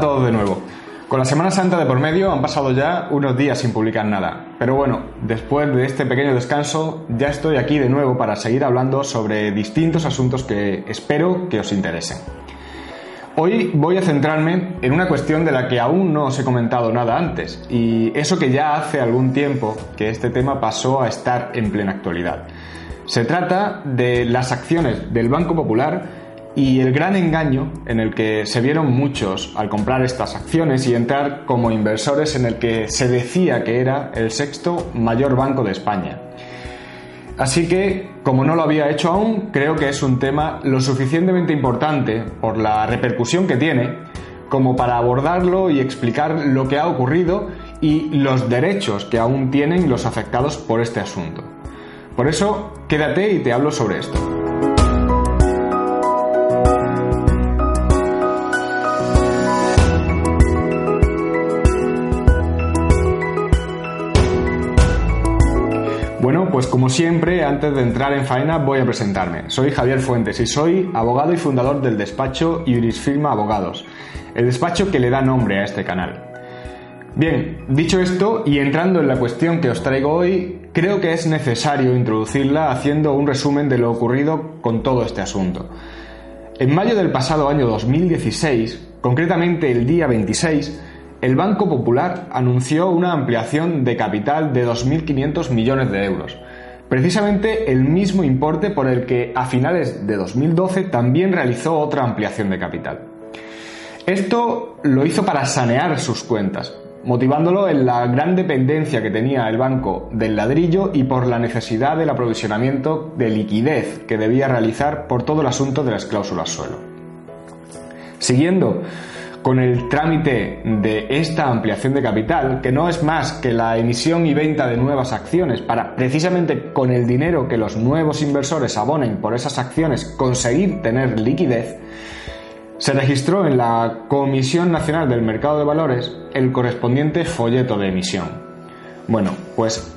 todos de nuevo. Con la Semana Santa de por medio han pasado ya unos días sin publicar nada. Pero bueno, después de este pequeño descanso ya estoy aquí de nuevo para seguir hablando sobre distintos asuntos que espero que os interesen. Hoy voy a centrarme en una cuestión de la que aún no os he comentado nada antes, y eso que ya hace algún tiempo que este tema pasó a estar en plena actualidad. Se trata de las acciones del Banco Popular y el gran engaño en el que se vieron muchos al comprar estas acciones y entrar como inversores en el que se decía que era el sexto mayor banco de España. Así que, como no lo había hecho aún, creo que es un tema lo suficientemente importante por la repercusión que tiene como para abordarlo y explicar lo que ha ocurrido y los derechos que aún tienen los afectados por este asunto. Por eso, quédate y te hablo sobre esto. Pues como siempre, antes de entrar en faena voy a presentarme. Soy Javier Fuentes y soy abogado y fundador del despacho Jurisfirma Abogados, el despacho que le da nombre a este canal. Bien, dicho esto y entrando en la cuestión que os traigo hoy, creo que es necesario introducirla haciendo un resumen de lo ocurrido con todo este asunto. En mayo del pasado año 2016, concretamente el día 26, el Banco Popular anunció una ampliación de capital de 2.500 millones de euros, precisamente el mismo importe por el que a finales de 2012 también realizó otra ampliación de capital. Esto lo hizo para sanear sus cuentas, motivándolo en la gran dependencia que tenía el banco del ladrillo y por la necesidad del aprovisionamiento de liquidez que debía realizar por todo el asunto de las cláusulas suelo. Siguiendo con el trámite de esta ampliación de capital, que no es más que la emisión y venta de nuevas acciones para precisamente con el dinero que los nuevos inversores abonen por esas acciones conseguir tener liquidez, se registró en la Comisión Nacional del Mercado de Valores el correspondiente folleto de emisión. Bueno, pues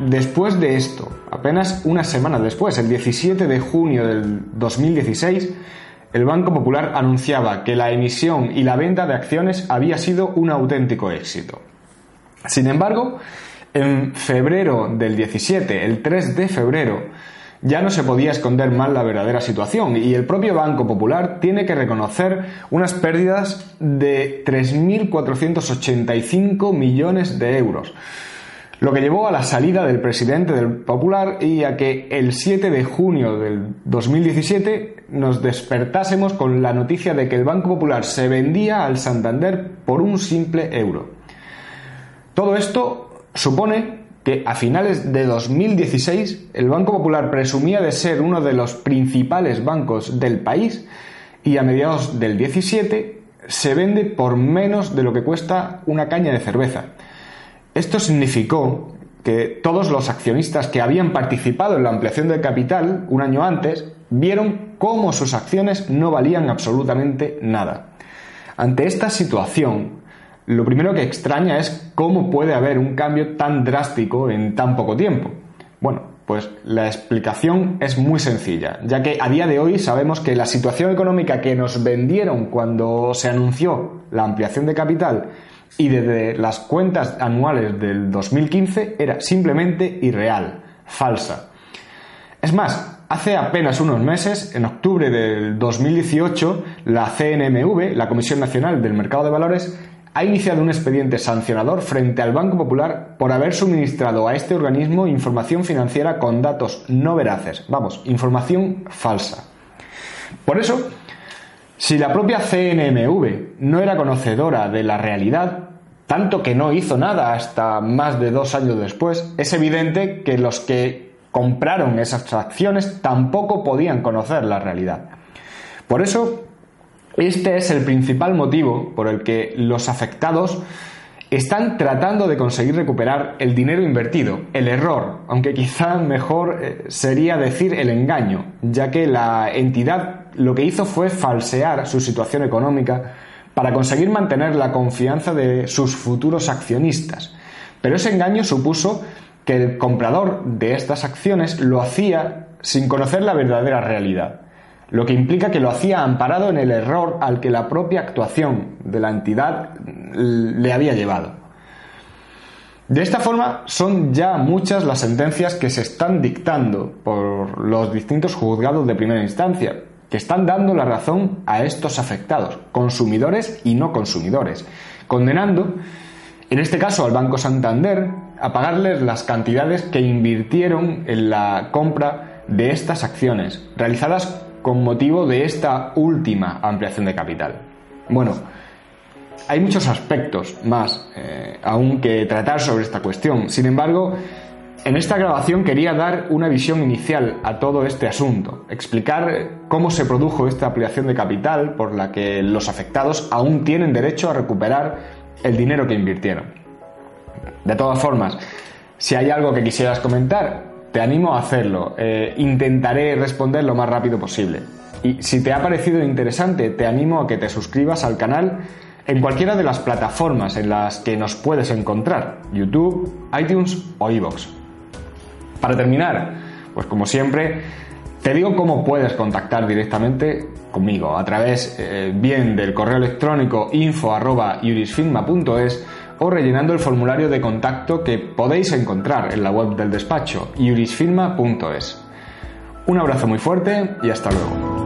después de esto, apenas una semana después, el 17 de junio del 2016, el Banco Popular anunciaba que la emisión y la venta de acciones había sido un auténtico éxito. Sin embargo, en febrero del 17, el 3 de febrero, ya no se podía esconder más la verdadera situación y el propio Banco Popular tiene que reconocer unas pérdidas de 3.485 millones de euros, lo que llevó a la salida del presidente del Popular y a que el 7 de junio del 2017 nos despertásemos con la noticia de que el Banco Popular se vendía al Santander por un simple euro. Todo esto supone que a finales de 2016 el Banco Popular presumía de ser uno de los principales bancos del país y a mediados del 17 se vende por menos de lo que cuesta una caña de cerveza. Esto significó que todos los accionistas que habían participado en la ampliación del capital un año antes vieron cómo sus acciones no valían absolutamente nada. Ante esta situación, lo primero que extraña es cómo puede haber un cambio tan drástico en tan poco tiempo. Bueno, pues la explicación es muy sencilla, ya que a día de hoy sabemos que la situación económica que nos vendieron cuando se anunció la ampliación de capital y desde las cuentas anuales del 2015 era simplemente irreal, falsa. Es más, hace apenas unos meses, en octubre del 2018, la CNMV, la Comisión Nacional del Mercado de Valores, ha iniciado un expediente sancionador frente al Banco Popular por haber suministrado a este organismo información financiera con datos no veraces, vamos, información falsa. Por eso, si la propia CNMV no era conocedora de la realidad, tanto que no hizo nada hasta más de dos años después, es evidente que los que compraron esas acciones tampoco podían conocer la realidad. Por eso, este es el principal motivo por el que los afectados están tratando de conseguir recuperar el dinero invertido, el error, aunque quizá mejor eh, sería decir el engaño, ya que la entidad lo que hizo fue falsear su situación económica para conseguir mantener la confianza de sus futuros accionistas. Pero ese engaño supuso que el comprador de estas acciones lo hacía sin conocer la verdadera realidad, lo que implica que lo hacía amparado en el error al que la propia actuación de la entidad le había llevado. De esta forma, son ya muchas las sentencias que se están dictando por los distintos juzgados de primera instancia, que están dando la razón a estos afectados, consumidores y no consumidores, condenando, en este caso al Banco Santander, a pagarles las cantidades que invirtieron en la compra de estas acciones, realizadas con motivo de esta última ampliación de capital. Bueno, hay muchos aspectos más eh, aún que tratar sobre esta cuestión. Sin embargo, en esta grabación quería dar una visión inicial a todo este asunto, explicar cómo se produjo esta ampliación de capital por la que los afectados aún tienen derecho a recuperar el dinero que invirtieron. De todas formas, si hay algo que quisieras comentar, te animo a hacerlo. Eh, intentaré responder lo más rápido posible. Y si te ha parecido interesante, te animo a que te suscribas al canal en cualquiera de las plataformas en las que nos puedes encontrar, YouTube, iTunes o iVoox. Para terminar, pues como siempre, te digo cómo puedes contactar directamente conmigo a través eh, bien del correo electrónico info@jurisfilma.es o rellenando el formulario de contacto que podéis encontrar en la web del despacho jurisfilma.es. Un abrazo muy fuerte y hasta luego.